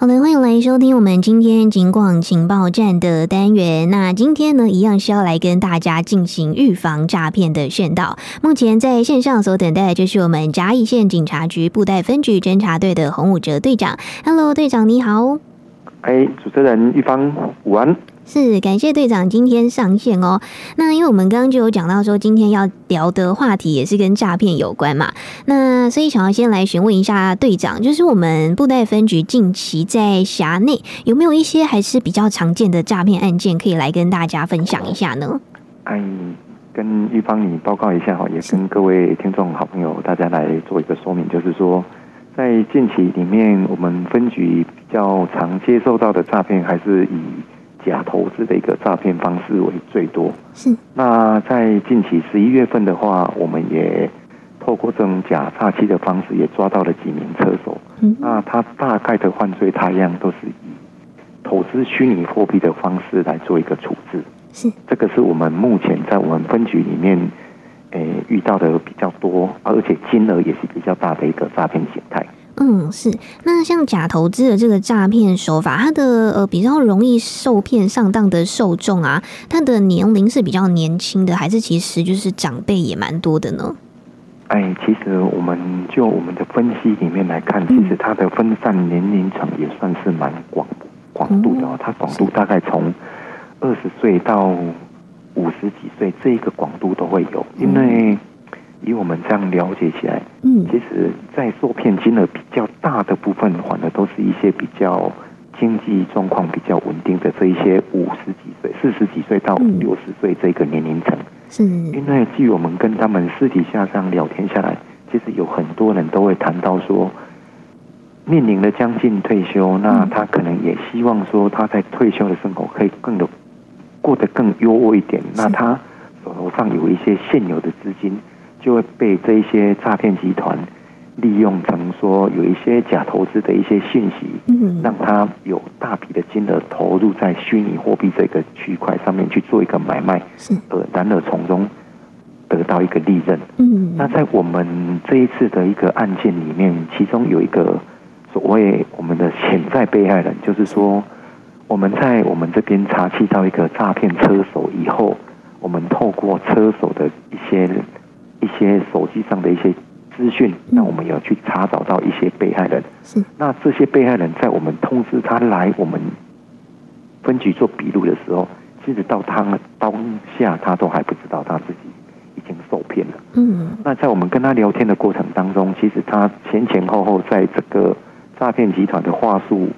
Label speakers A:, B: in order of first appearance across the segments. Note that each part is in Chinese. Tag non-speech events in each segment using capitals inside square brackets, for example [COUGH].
A: 好的，欢迎来收听我们今天警广情报站的单元。那今天呢，一样是要来跟大家进行预防诈骗的宣导。目前在线上所等待的就是我们嘉义县警察局布袋分局侦查队的洪武哲队长。Hello，队长你好。
B: 哎，主持人玉芳，午安。
A: 是，感谢队长今天上线哦。那因为我们刚刚就有讲到说，今天要聊的话题也是跟诈骗有关嘛。那所以想要先来询问一下队长，就是我们布袋分局近期在辖内有没有一些还是比较常见的诈骗案件，可以来跟大家分享一下呢？
B: 哎，跟玉芳你报告一下哈，也跟各位听众好朋友大家来做一个说明，就是说在近期里面，我们分局比较常接受到的诈骗还是以。假投资的一个诈骗方式为最多。是。那在近期十一月份的话，我们也透过这种假诈欺的方式，也抓到了几名车手。嗯。那他大概的犯罪他样都是以投资虚拟货币的方式来做一个处置。是。这个是我们目前在我们分局里面，诶、欸、遇到的比较多，而且金额也是比较大的一个诈骗形
A: 是。那像假投资的这个诈骗手法，它的呃比较容易受骗上当的受众啊，它的年龄是比较年轻的，还是其实就是长辈也蛮多的呢？
B: 哎，其实我们就我们的分析里面来看，其实它的分散年龄层也算是蛮广广度的哦。它广度大概从二十岁到五十几岁，这一个广度都会有，因为。以我们这样了解起来，嗯，其实，在受骗金额比较大的部分，反而都是一些比较经济状况比较稳定的这一些五十几岁、四十几岁到六十岁这个年龄层。是，因为据我们跟他们私底下这样聊天下来，其实有很多人都会谈到说，面临了将近退休，那他可能也希望说他在退休的生活可以更的过得更优渥一点。那他手头上有一些现有的资金。就会被这一些诈骗集团利用成说有一些假投资的一些信息，让他有大笔的金额投入在虚拟货币这个区块上面去做一个买卖，呃，然而从中得到一个利润。那在我们这一次的一个案件里面，其中有一个所谓我们的潜在被害人，就是说我们在我们这边查缉到一个诈骗车手以后，我们透过车手的一些。一些手机上的一些资讯，那我们有去查找到一些被害人。是，那这些被害人在我们通知他来我们分局做笔录的时候，其实到他当下他都还不知道他自己已经受骗了。嗯，那在我们跟他聊天的过程当中，其实他前前后后在这个诈骗集团的话术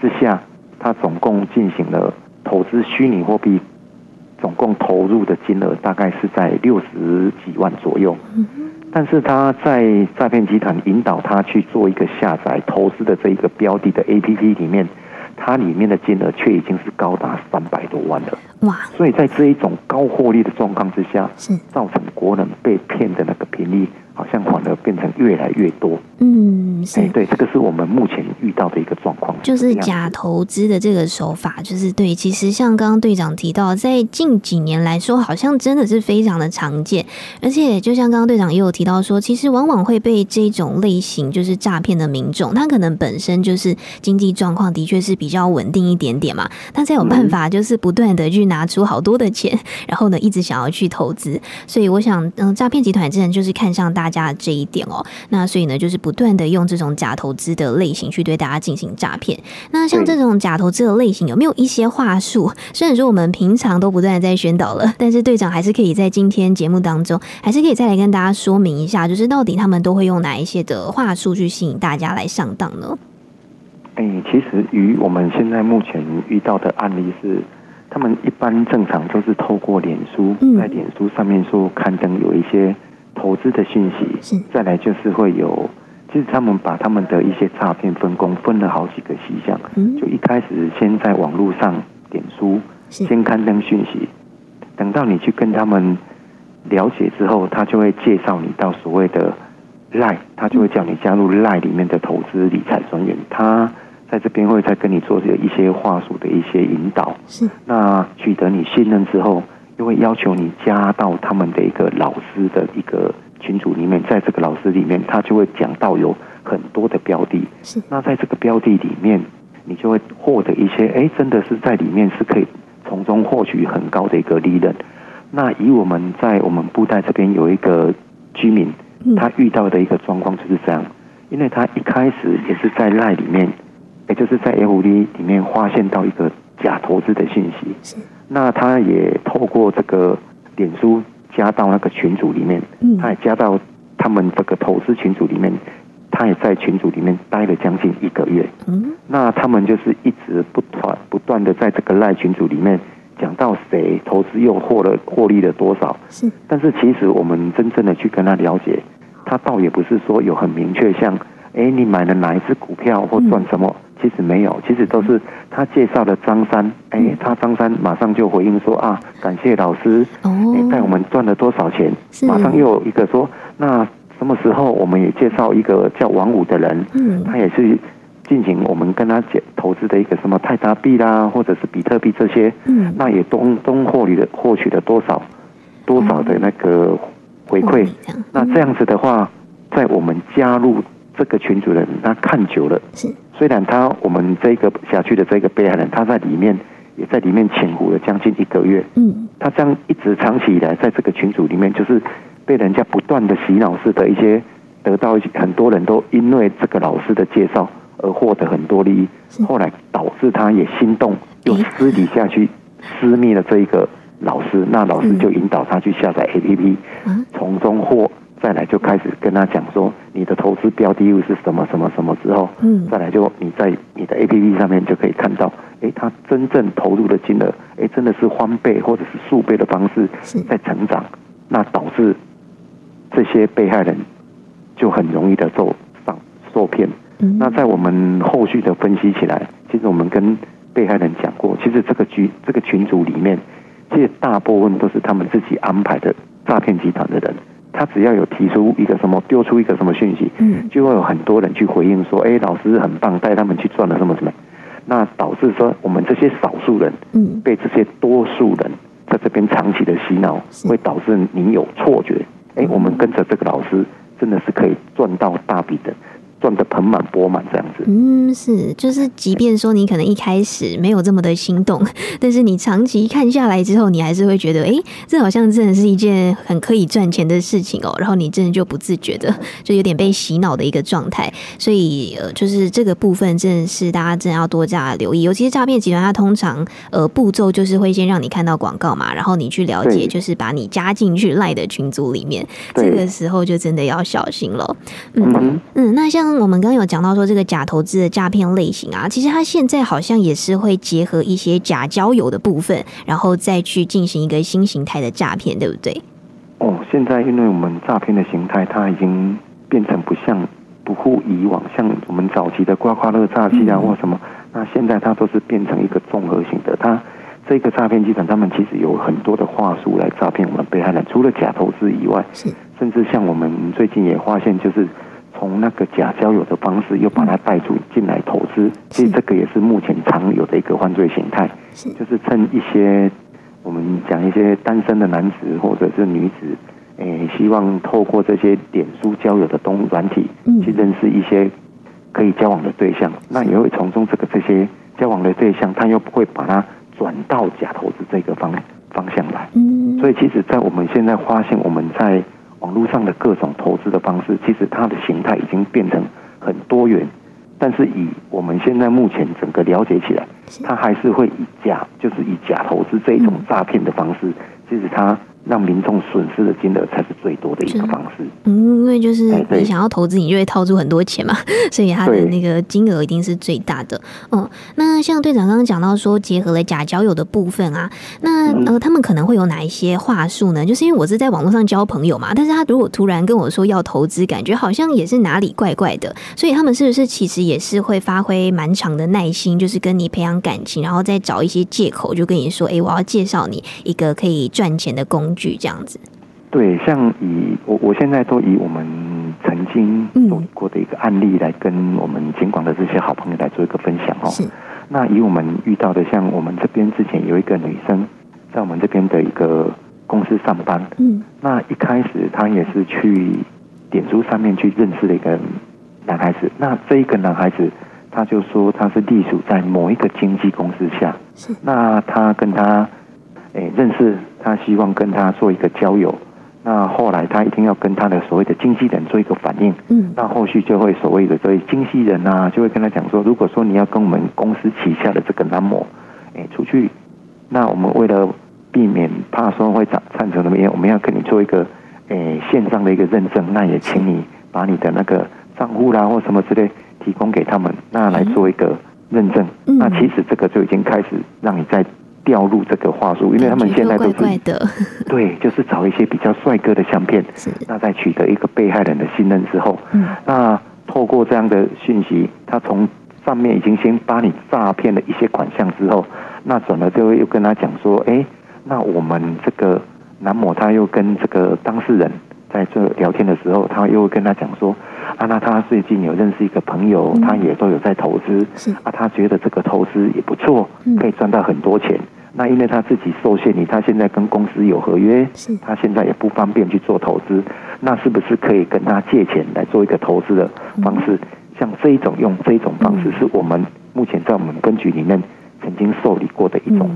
B: 之下，他总共进行了投资虚拟货币。总共投入的金额大概是在六十几万左右，但是他在诈骗集团引导他去做一个下载投资的这一个标的的 APP 里面，它里面的金额却已经是高达三百多万了。哇！所以在这一种高获利的状况之下，是造成国人被骗的那个频率。好像反而变成越来越多。嗯，是、欸、对，这个是我们目前遇到的一个状况，
A: 就是假投资的这个手法，就是对。其实像刚刚队长提到，在近几年来说，好像真的是非常的常见。而且，就像刚刚队长也有提到说，其实往往会被这种类型就是诈骗的民众，他可能本身就是经济状况的确是比较稳定一点点嘛，他才有办法就是不断的去拿出好多的钱，然后呢一直想要去投资。所以，我想，嗯，诈骗集团真的就是看上大。大家的这一点哦，那所以呢，就是不断的用这种假投资的类型去对大家进行诈骗。那像这种假投资的类型，有没有一些话术？[LAUGHS] 虽然说我们平常都不断的在宣导了，但是队长还是可以在今天节目当中，还是可以再来跟大家说明一下，就是到底他们都会用哪一些的话术去吸引大家来上当呢？
B: 哎、欸，其实与我们现在目前遇到的案例是，他们一般正常都是透过脸书，在脸书上面说刊登有一些。投资的信息，再来就是会有，其实他们把他们的一些诈骗分工分了好几个细项，就一开始先在网络上点书，先刊登讯息，等到你去跟他们了解之后，他就会介绍你到所谓的 LINE，他就会叫你加入 LINE 里面的投资理财专员，他在这边会再跟你做一些话术的一些引导，是，那取得你信任之后。就会要求你加到他们的一个老师的一个群组里面，在这个老师里面，他就会讲到有很多的标的。是。那在这个标的里面，你就会获得一些，哎，真的是在里面是可以从中获取很高的一个利润。那以我们在我们布袋这边有一个居民，他遇到的一个状况就是这样，因为他一开始也是在赖里面，也就是在 F D 里面发现到一个假投资的信息，那他也透过这个脸书加到那个群组里面，他也加到他们这个投资群组里面。他也在群组里面待了将近一个月，嗯，那他们就是一直不断不断的在这个赖群组里面讲到谁投资又获了获利了多少，是，但是其实我们真正的去跟他了解，他倒也不是说有很明确像，哎，你买了哪一只股票或赚什么，其实没有，其实都是他介绍的张三，哎，他张三马上就回应说啊，感谢老师，哦，带我们赚了多少钱，马上又有一个说那。什么时候我们也介绍一个叫王五的人，嗯，他也是进行我们跟他讲投资的一个什么泰达币啦，或者是比特币这些，嗯，那也东东获利的获取了多少多少的那个回馈，那这样子的话，在我们加入这个群组的人，他看久了，是，虽然他我们这个辖区的这个被害人，他在里面也在里面潜伏了将近一个月，嗯，他这样一直长期以来在这个群组里面就是。被人家不断的洗脑式的一些，得到一些很多人都因为这个老师的介绍而获得很多利益，后来导致他也心动，又私底下去私密了这一个老师，那老师就引导他去下载 APP，从中获，再来就开始跟他讲说你的投资标的物是什么什么什么之后，再来就你在你的 APP 上面就可以看到，哎，他真正投入的金额，哎，真的是翻倍或者是数倍的方式在成长，那导致。这些被害人就很容易的受上受骗。那在我们后续的分析起来，其实我们跟被害人讲过，其实这个局这个群组里面，其实大部分都是他们自己安排的诈骗集团的人。他只要有提出一个什么，丢出一个什么讯息，就会有很多人去回应说：“哎，老师很棒，带他们去赚了什么什么。”那导致说我们这些少数人，被这些多数人在这边长期的洗脑，会导致你有错觉。哎，我们跟着这个老师，真的是可以赚到大笔的。赚得盆满钵满这样子，
A: 嗯，是，就是，即便说你可能一开始没有这么的心动，[LAUGHS] 但是你长期看下来之后，你还是会觉得，哎，这好像真的是一件很可以赚钱的事情哦。然后你真的就不自觉的，就有点被洗脑的一个状态。所以，呃，就是这个部分真的是大家真的要多加留意。尤其是诈骗集团，它通常呃步骤就是会先让你看到广告嘛，然后你去了解，就是把你加进去赖的群组里面，这个时候就真的要小心了。嗯嗯，那像。我们刚刚有讲到说这个假投资的诈骗类型啊，其实它现在好像也是会结合一些假交友的部分，然后再去进行一个新形态的诈骗，对不对？
B: 哦，现在因为我们诈骗的形态，它已经变成不像不复以往，像我们早期的刮刮乐诈欺啊或什么，那现在它都是变成一个综合型的。它这个诈骗集团，他们其实有很多的话术来诈骗我们被害人，除了假投资以外，是甚至像我们最近也发现，就是。从那个假交友的方式，又把他带出进来投资，其实这个也是目前常有的一个犯罪形态，就是趁一些我们讲一些单身的男子或者是女子，诶，希望透过这些脸书交友的东软体，去认识一些可以交往的对象，那也会从中这个这些交往的对象，他又不会把它转到假投资这个方方向来，所以其实，在我们现在发现我们在。网络上的各种投资的方式，其实它的形态已经变成很多元，但是以我们现在目前整个了解起来，它还是会以假，就是以假投资这一种诈骗的方式，其实它。让民众损失的金额才是最多的一个方式。
A: 嗯，因为就是你想要投资，你就会掏出很多钱嘛，[LAUGHS] 所以它的那个金额一定是最大的。嗯，那像队长刚刚讲到说，结合了假交友的部分啊，那呃，他们可能会有哪一些话术呢？就是因为我是在网络上交朋友嘛，但是他如果突然跟我说要投资，感觉好像也是哪里怪怪的，所以他们是不是其实也是会发挥蛮长的耐心，就是跟你培养感情，然后再找一些借口，就跟你说，哎，我要介绍你一个可以赚钱的工具。剧这样子，
B: 对，像以我我现在都以我们曾经有过的一个案例来跟我们警管的这些好朋友来做一个分享哦。是，那以我们遇到的，像我们这边之前有一个女生在我们这边的一个公司上班，嗯，那一开始她也是去点书上面去认识了一个男孩子，那这一个男孩子他就说他是隶属在某一个经纪公司下，
A: 是。
B: 那他跟他诶认识，他希望跟他做一个交友。那后来他一定要跟他的所谓的经纪人做一个反应，
A: 嗯，
B: 那后续就会所谓的所以经纪人啊，就会跟他讲说，如果说你要跟我们公司旗下的这个男模，诶出去，那我们为了避免怕说会产产生什么，我们要跟你做一个诶线上的一个认证，那也请你把你的那个账户啦或什么之类。提供给他们，那来做一个认证。嗯、那其实这个就已经开始让你在掉入这个话术，因为他们现在都是 [LAUGHS] [LAUGHS] 对，就是找一些比较帅哥的相片。是那在取得一个被害人的信任之后，嗯，那透过这样的讯息，他从上面已经先把你诈骗了一些款项之后，那转了就会又跟他讲说，哎、欸，那我们这个男模他又跟这个当事人在这聊天的时候，他又会跟他讲说。啊，那他最近有认识一个朋友，嗯、他也都有在投资。是啊，他觉得这个投资也不错，可以赚到很多钱。嗯、那因为他自己受限于他现在跟公司有合约，他现在也不方便去做投资。那是不是可以跟他借钱来做一个投资的方式？嗯、像这一种用这一种方式，是我们目前在我们分局里面曾经受理过的一种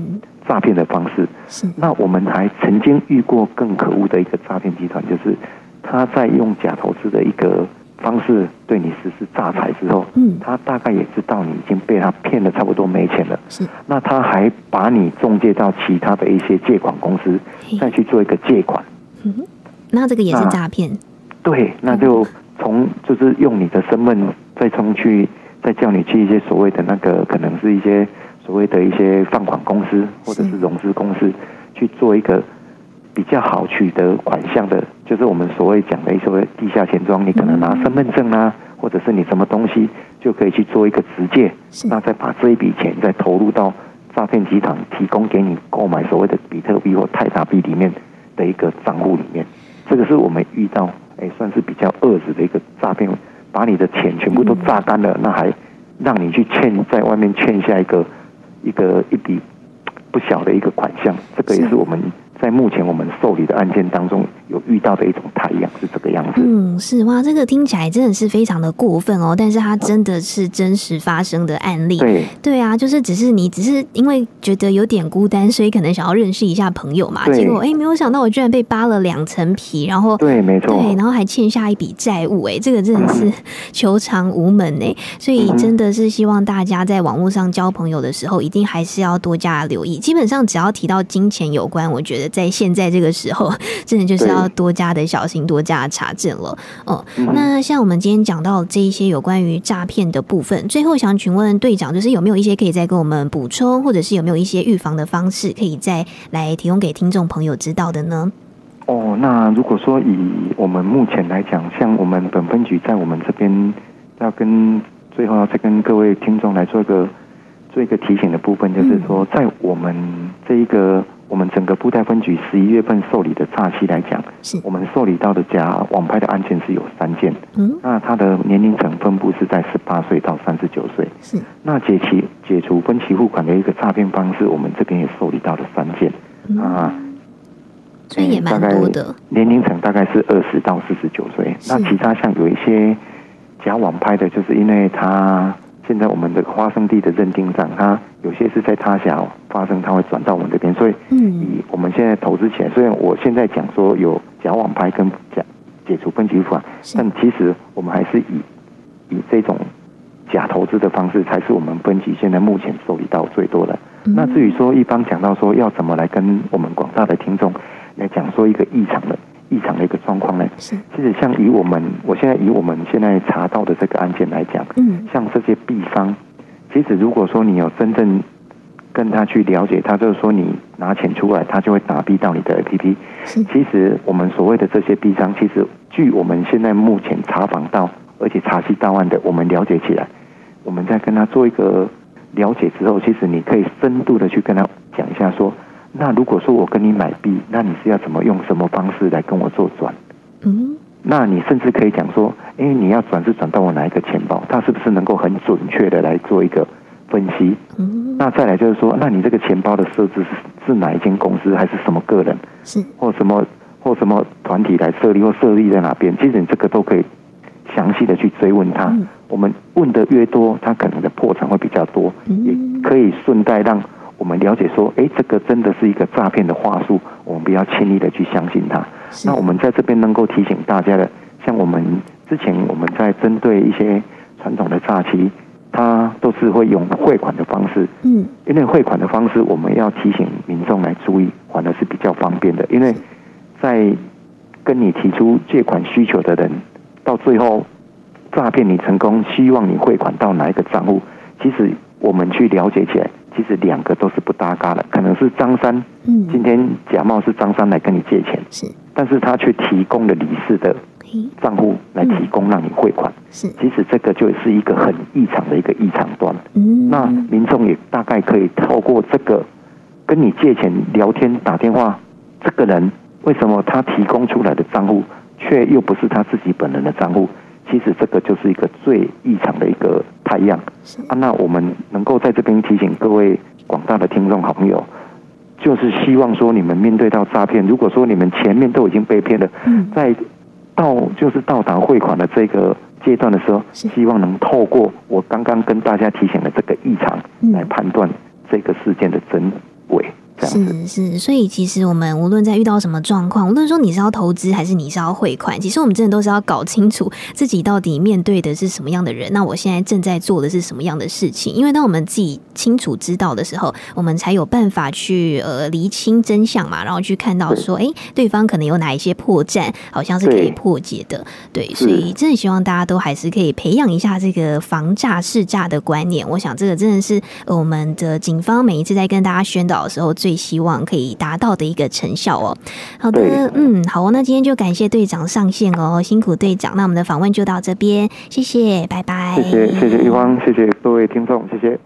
B: 诈骗的方式。是那我们还曾经遇过更可恶的一个诈骗集团，就是他在用假投资的一个。方式对你实施诈财之后，嗯，他大概也知道你已经被他骗了差不多没钱了，是。那他还把你中介到其他的一些借款公司，再去做一个借款。
A: 嗯，那这个也是诈骗。
B: 对，那就从就是用你的身份再冲去，再叫你去一些所谓的那个可能是一些所谓的一些放款公司或者是融资公司去做一个。比较好取得款项的，就是我们所谓讲的一些地下钱庄，你可能拿身份证啊，或者是你什么东西，就可以去做一个直借，那再把这一笔钱再投入到诈骗集团提供给你购买所谓的比特币或泰达币里面的一个账户里面，这个是我们遇到哎，算是比较恶质的一个诈骗，把你的钱全部都榨干了，那还让你去欠在外面欠下一个一个一笔不小的一个款项，这个也是我们。在目前我们受理的案件当中，有遇到的一种太阳是这个样子。
A: 嗯，是哇，这个听起来真的是非常的过分哦。但是它真的是真实发生的案例。对对啊，就是只是你只是因为觉得有点孤单，所以可能想要认识一下朋友嘛。对结果哎，没有想到我居然被扒了两层皮，然后
B: 对，没错，
A: 对，然后还欠下一笔债务。哎，这个真的是 [LAUGHS] 求偿无门哎。所以真的是希望大家在网络上交朋友的时候，一定还是要多加留意。基本上只要提到金钱有关，我觉得。在现在这个时候，[LAUGHS] 真的就是要多加的小心，多加的查证了。哦，那像我们今天讲到这一些有关于诈骗的部分，最后想请问队长，就是有没有一些可以再跟我们补充，或者是有没有一些预防的方式，可以再来提供给听众朋友知道的呢？
B: 哦，那如果说以我们目前来讲，像我们本分局在我们这边要跟最后要再跟各位听众来做一个做一个提醒的部分，就是说在我们这一个。我们整个布袋分局十一月份受理的诈欺来讲，是我们受理到的假网拍的案件是有三件。嗯，那它的年龄层分布是在十八岁到三十九岁。是，那解期解除分期付款的一个诈骗方式，我们这边也受理到了三件。嗯、啊，
A: 所以也蛮多的。
B: 年龄层大概是二十到四十九岁。那其他像有一些假网拍的，就是因为他。现在我们的发生地的认定上，它有些是在他乡发生，它会转到我们这边。所以，以我们现在投资钱，虽然我现在讲说有假网拍跟假解除分期付款，但其实我们还是以以这种假投资的方式，才是我们分级现在目前受理到最多的。那至于说一般讲到说要怎么来跟我们广大的听众来讲说一个异常的。异常的一个状况呢，是其实像以我们，我现在以我们现在查到的这个案件来讲，嗯，像这些币商，其实如果说你有真正跟他去了解，他就是说你拿钱出来，他就会打币到你的 APP。是，其实我们所谓的这些币商，其实据我们现在目前查访到，而且查悉到案的，我们了解起来，我们在跟他做一个了解之后，其实你可以深度的去跟他讲一下说。那如果说我跟你买币，那你是要怎么用什么方式来跟我做转？嗯，那你甚至可以讲说，哎你要转是转到我哪一个钱包，它是不是能够很准确的来做一个分析？嗯，那再来就是说，那你这个钱包的设置是是哪一间公司，还是什么个人？是或什么或什么团体来设立，或设立在哪边？其实你这个都可以详细的去追问他。嗯、我们问的越多，他可能的破绽会比较多，嗯、也可以顺带让我们了解说，哎，这个真的是一个诈骗的话术，我们不要轻易的去相信他。那我们在这边能够提醒大家的，像我们之前我们在针对一些传统的诈欺，他都是会用汇款的方式，嗯，因为汇款的方式，我们要提醒民众来注意，反而是比较方便的，因为在跟你提出借款需求的人，到最后诈骗你成功，希望你汇款到哪一个账户，其实我们去了解起来，其实两个都是不搭嘎的，可能是张三，嗯，今天假冒是张三来跟你借钱，是，但是他却提供了李四的账户来提供让你汇款，是，其实这个就是一个很异常的一个异常端，嗯，那民众也大概可以透过这个跟你借钱聊天打电话，这个人。为什么他提供出来的账户却又不是他自己本人的账户？其实这个就是一个最异常的一个态样。啊，那我们能够在这边提醒各位广大的听众好朋友，就是希望说你们面对到诈骗，如果说你们前面都已经被骗了，在到就是到达汇款的这个阶段的时候，希望能透过我刚刚跟大家提醒的这个异常来判断这个事件的真伪。
A: 是是，所以其实我们无论在遇到什么状况，无论说你是要投资还是你是要汇款，其实我们真的都是要搞清楚自己到底面对的是什么样的人。那我现在正在做的是什么样的事情？因为当我们自己清楚知道的时候，我们才有办法去呃厘清真相嘛，然后去看到说，哎，对方可能有哪一些破绽，好像是可以破解的。对，对，所以真的希望大家都还是可以培养一下这个防诈识诈的观念。我想这个真的是我们的警方每一次在跟大家宣导的时候最。最希望可以达到的一个成效哦。好的，嗯，好哦，那今天就感谢队长上线哦，辛苦队长。那我们的访问就到这边，谢谢，拜拜。
B: 谢谢，谢谢玉芳，谢谢各位听众，谢谢。